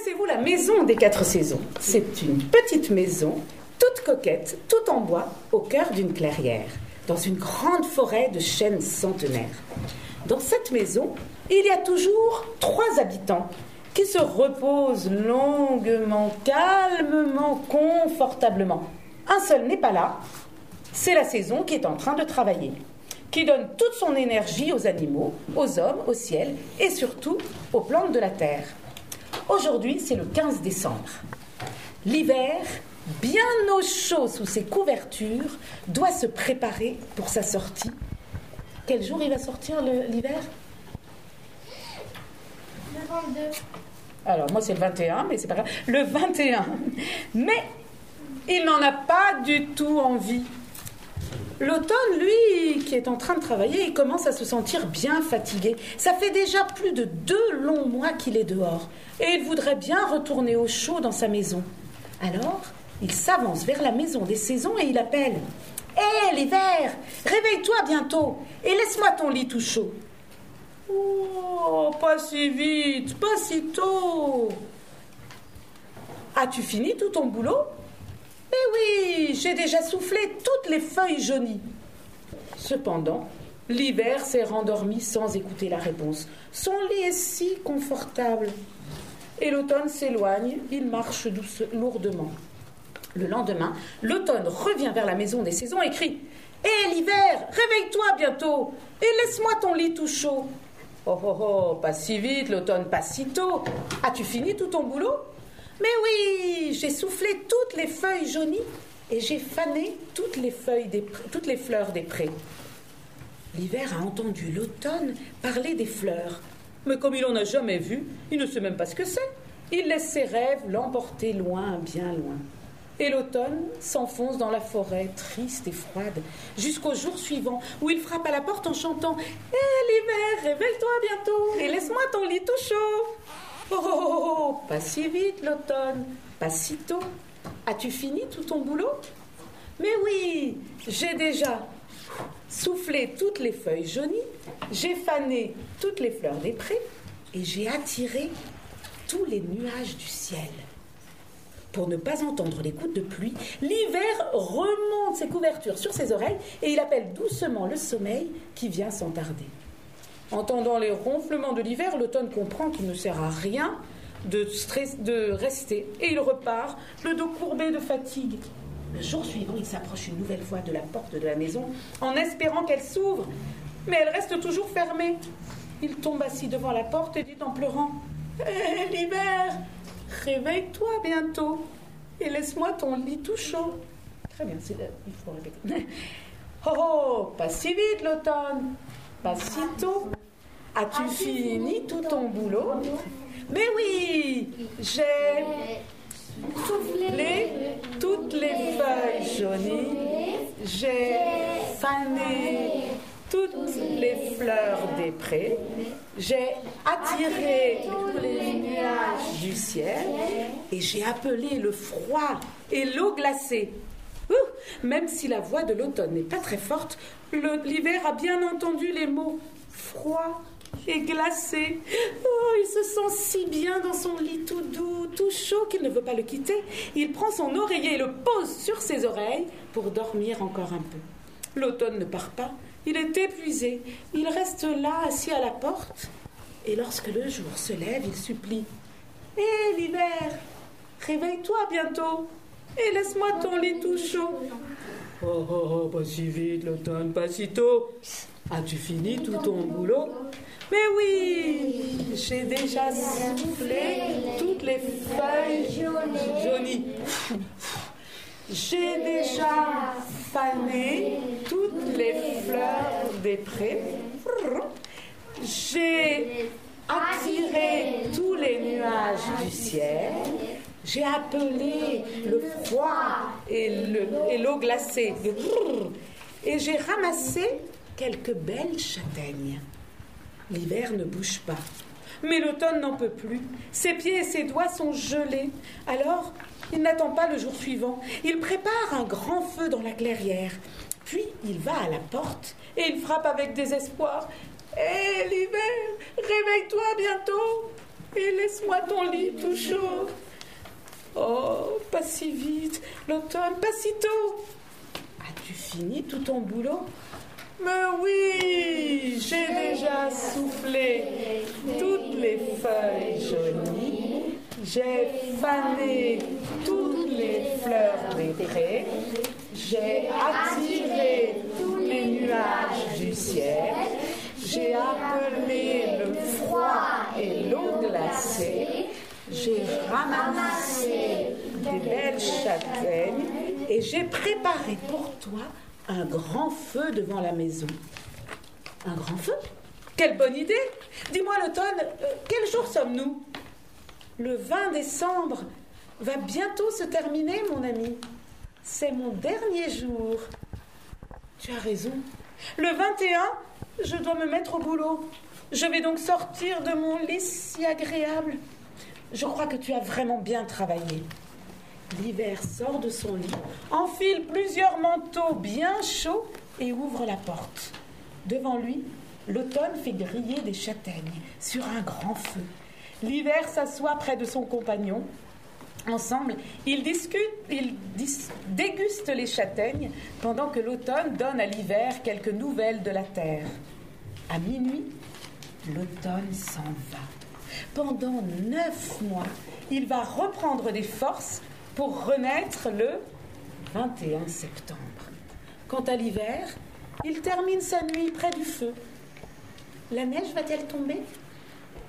Connaissez-vous la maison des quatre saisons? C'est une petite maison, toute coquette, toute en bois, au cœur d'une clairière, dans une grande forêt de chênes centenaires. Dans cette maison, il y a toujours trois habitants qui se reposent longuement, calmement, confortablement. Un seul n'est pas là, c'est la saison qui est en train de travailler, qui donne toute son énergie aux animaux, aux hommes, au ciel et surtout aux plantes de la terre. Aujourd'hui, c'est le 15 décembre. L'hiver, bien au chaud sous ses couvertures, doit se préparer pour sa sortie. Quel jour il va sortir l'hiver? Le 22. Alors, moi, c'est le 21, mais c'est pas grave. Le 21. Mais il n'en a pas du tout envie. L'automne, lui, qui est en train de travailler, il commence à se sentir bien fatigué. Ça fait déjà plus de deux longs mois qu'il est dehors. Et il voudrait bien retourner au chaud dans sa maison. Alors, il s'avance vers la maison des saisons et il appelle. Hé, l'hiver, réveille-toi bientôt et laisse-moi ton lit tout chaud. Oh, pas si vite, pas si tôt. As-tu fini tout ton boulot? Mais oui, j'ai déjà soufflé toutes les feuilles jaunies. Cependant, l'hiver s'est rendormi sans écouter la réponse. Son lit est si confortable. Et l'automne s'éloigne, il marche douce, lourdement. Le lendemain, l'automne revient vers la maison des saisons et crie Hé l'hiver, réveille-toi bientôt et laisse-moi ton lit tout chaud. Oh oh oh, pas si vite, l'automne, pas si tôt. As-tu fini tout ton boulot? Mais oui, j'ai soufflé toutes les feuilles jaunies et j'ai fané toutes les, feuilles des, toutes les fleurs des prés. L'hiver a entendu l'automne parler des fleurs. Mais comme il n'en a jamais vu, il ne sait même pas ce que c'est. Il laisse ses rêves l'emporter loin, bien loin. Et l'automne s'enfonce dans la forêt, triste et froide, jusqu'au jour suivant, où il frappe à la porte en chantant Hé eh, l'hiver, réveille-toi bientôt et laisse-moi ton lit tout chaud. Oh, oh, oh, oh, pas si vite l'automne, pas si tôt. As-tu fini tout ton boulot? Mais oui, j'ai déjà soufflé toutes les feuilles jaunies, j'ai fané toutes les fleurs des prés et j'ai attiré tous les nuages du ciel. Pour ne pas entendre les gouttes de pluie, l'hiver remonte ses couvertures sur ses oreilles et il appelle doucement le sommeil qui vient sans tarder. Entendant les ronflements de l'hiver, l'automne comprend qu'il ne sert à rien de, rester et il repart, le dos courbé de fatigue. Le jour suivant, il s'approche une nouvelle fois de la porte de la maison en espérant qu'elle s'ouvre, mais elle reste toujours fermée. Il tombe assis devant la porte et dit en pleurant Hé, l'hiver, réveille-toi bientôt et laisse-moi ton lit tout chaud. Très bien, c'est il faut répéter. Oh, oh, pas si vite l'automne, pas si tôt. As-tu fini tout ton boulot Mais oui, j'ai soufflé toutes les feuilles jaunies, j'ai fané toutes les fleurs des prés, j'ai attiré tous les nuages du ciel. Et j'ai appelé le froid et l'eau glacée. même si la voix de l'automne n'est pas très forte, l'hiver a bien entendu les mots froid, et glacé. Oh, il se sent si bien dans son lit tout doux, tout chaud qu'il ne veut pas le quitter. Il prend son oreiller et le pose sur ses oreilles pour dormir encore un peu. L'automne ne part pas. Il est épuisé. Il reste là, assis à la porte. Et lorsque le jour se lève, il supplie Hé, l'hiver, réveille-toi bientôt et laisse-moi ton lit tout chaud. Oh, oh, oh, pas si vite, l'automne, pas si tôt. As-tu fini tout ton boulot? Mais oui, j'ai déjà soufflé toutes les feuilles jaunies. J'ai déjà fané toutes les fleurs des prés. J'ai attiré tous les nuages du ciel. J'ai appelé le froid et l'eau glacée. Et j'ai ramassé quelques belles châtaignes. L'hiver ne bouge pas. Mais l'automne n'en peut plus. Ses pieds et ses doigts sont gelés. Alors, il n'attend pas le jour suivant. Il prépare un grand feu dans la clairière. Puis, il va à la porte et il frappe avec désespoir. Hé, l'hiver, réveille-toi bientôt et laisse-moi ton lit tout chaud. Oh, pas si vite, l'automne, pas si tôt. As-tu fini tout ton boulot? Mais oui, j'ai déjà soufflé toutes les feuilles jaunies. J'ai fané toutes les fleurs des prés. J'ai attiré tous les nuages du ciel. J'ai appelé le froid et l'eau glacée. J'ai ramassé des belles châtaignes et j'ai préparé pour toi un grand feu devant la maison. Un grand feu Quelle bonne idée Dis-moi l'automne, euh, quel jour sommes-nous Le 20 décembre va bientôt se terminer, mon ami. C'est mon dernier jour. Tu as raison. Le 21, je dois me mettre au boulot. Je vais donc sortir de mon lit si agréable. Je crois que tu as vraiment bien travaillé. L'hiver sort de son lit, enfile plusieurs manteaux bien chauds et ouvre la porte. Devant lui, l'automne fait griller des châtaignes sur un grand feu. L'hiver s'assoit près de son compagnon. Ensemble, ils discutent, ils dégustent les châtaignes pendant que l'automne donne à l'hiver quelques nouvelles de la terre. À minuit, l'automne s'en va. Pendant neuf mois, il va reprendre des forces pour renaître le 21 septembre. Quant à l'hiver, il termine sa nuit près du feu. La neige va-t-elle tomber?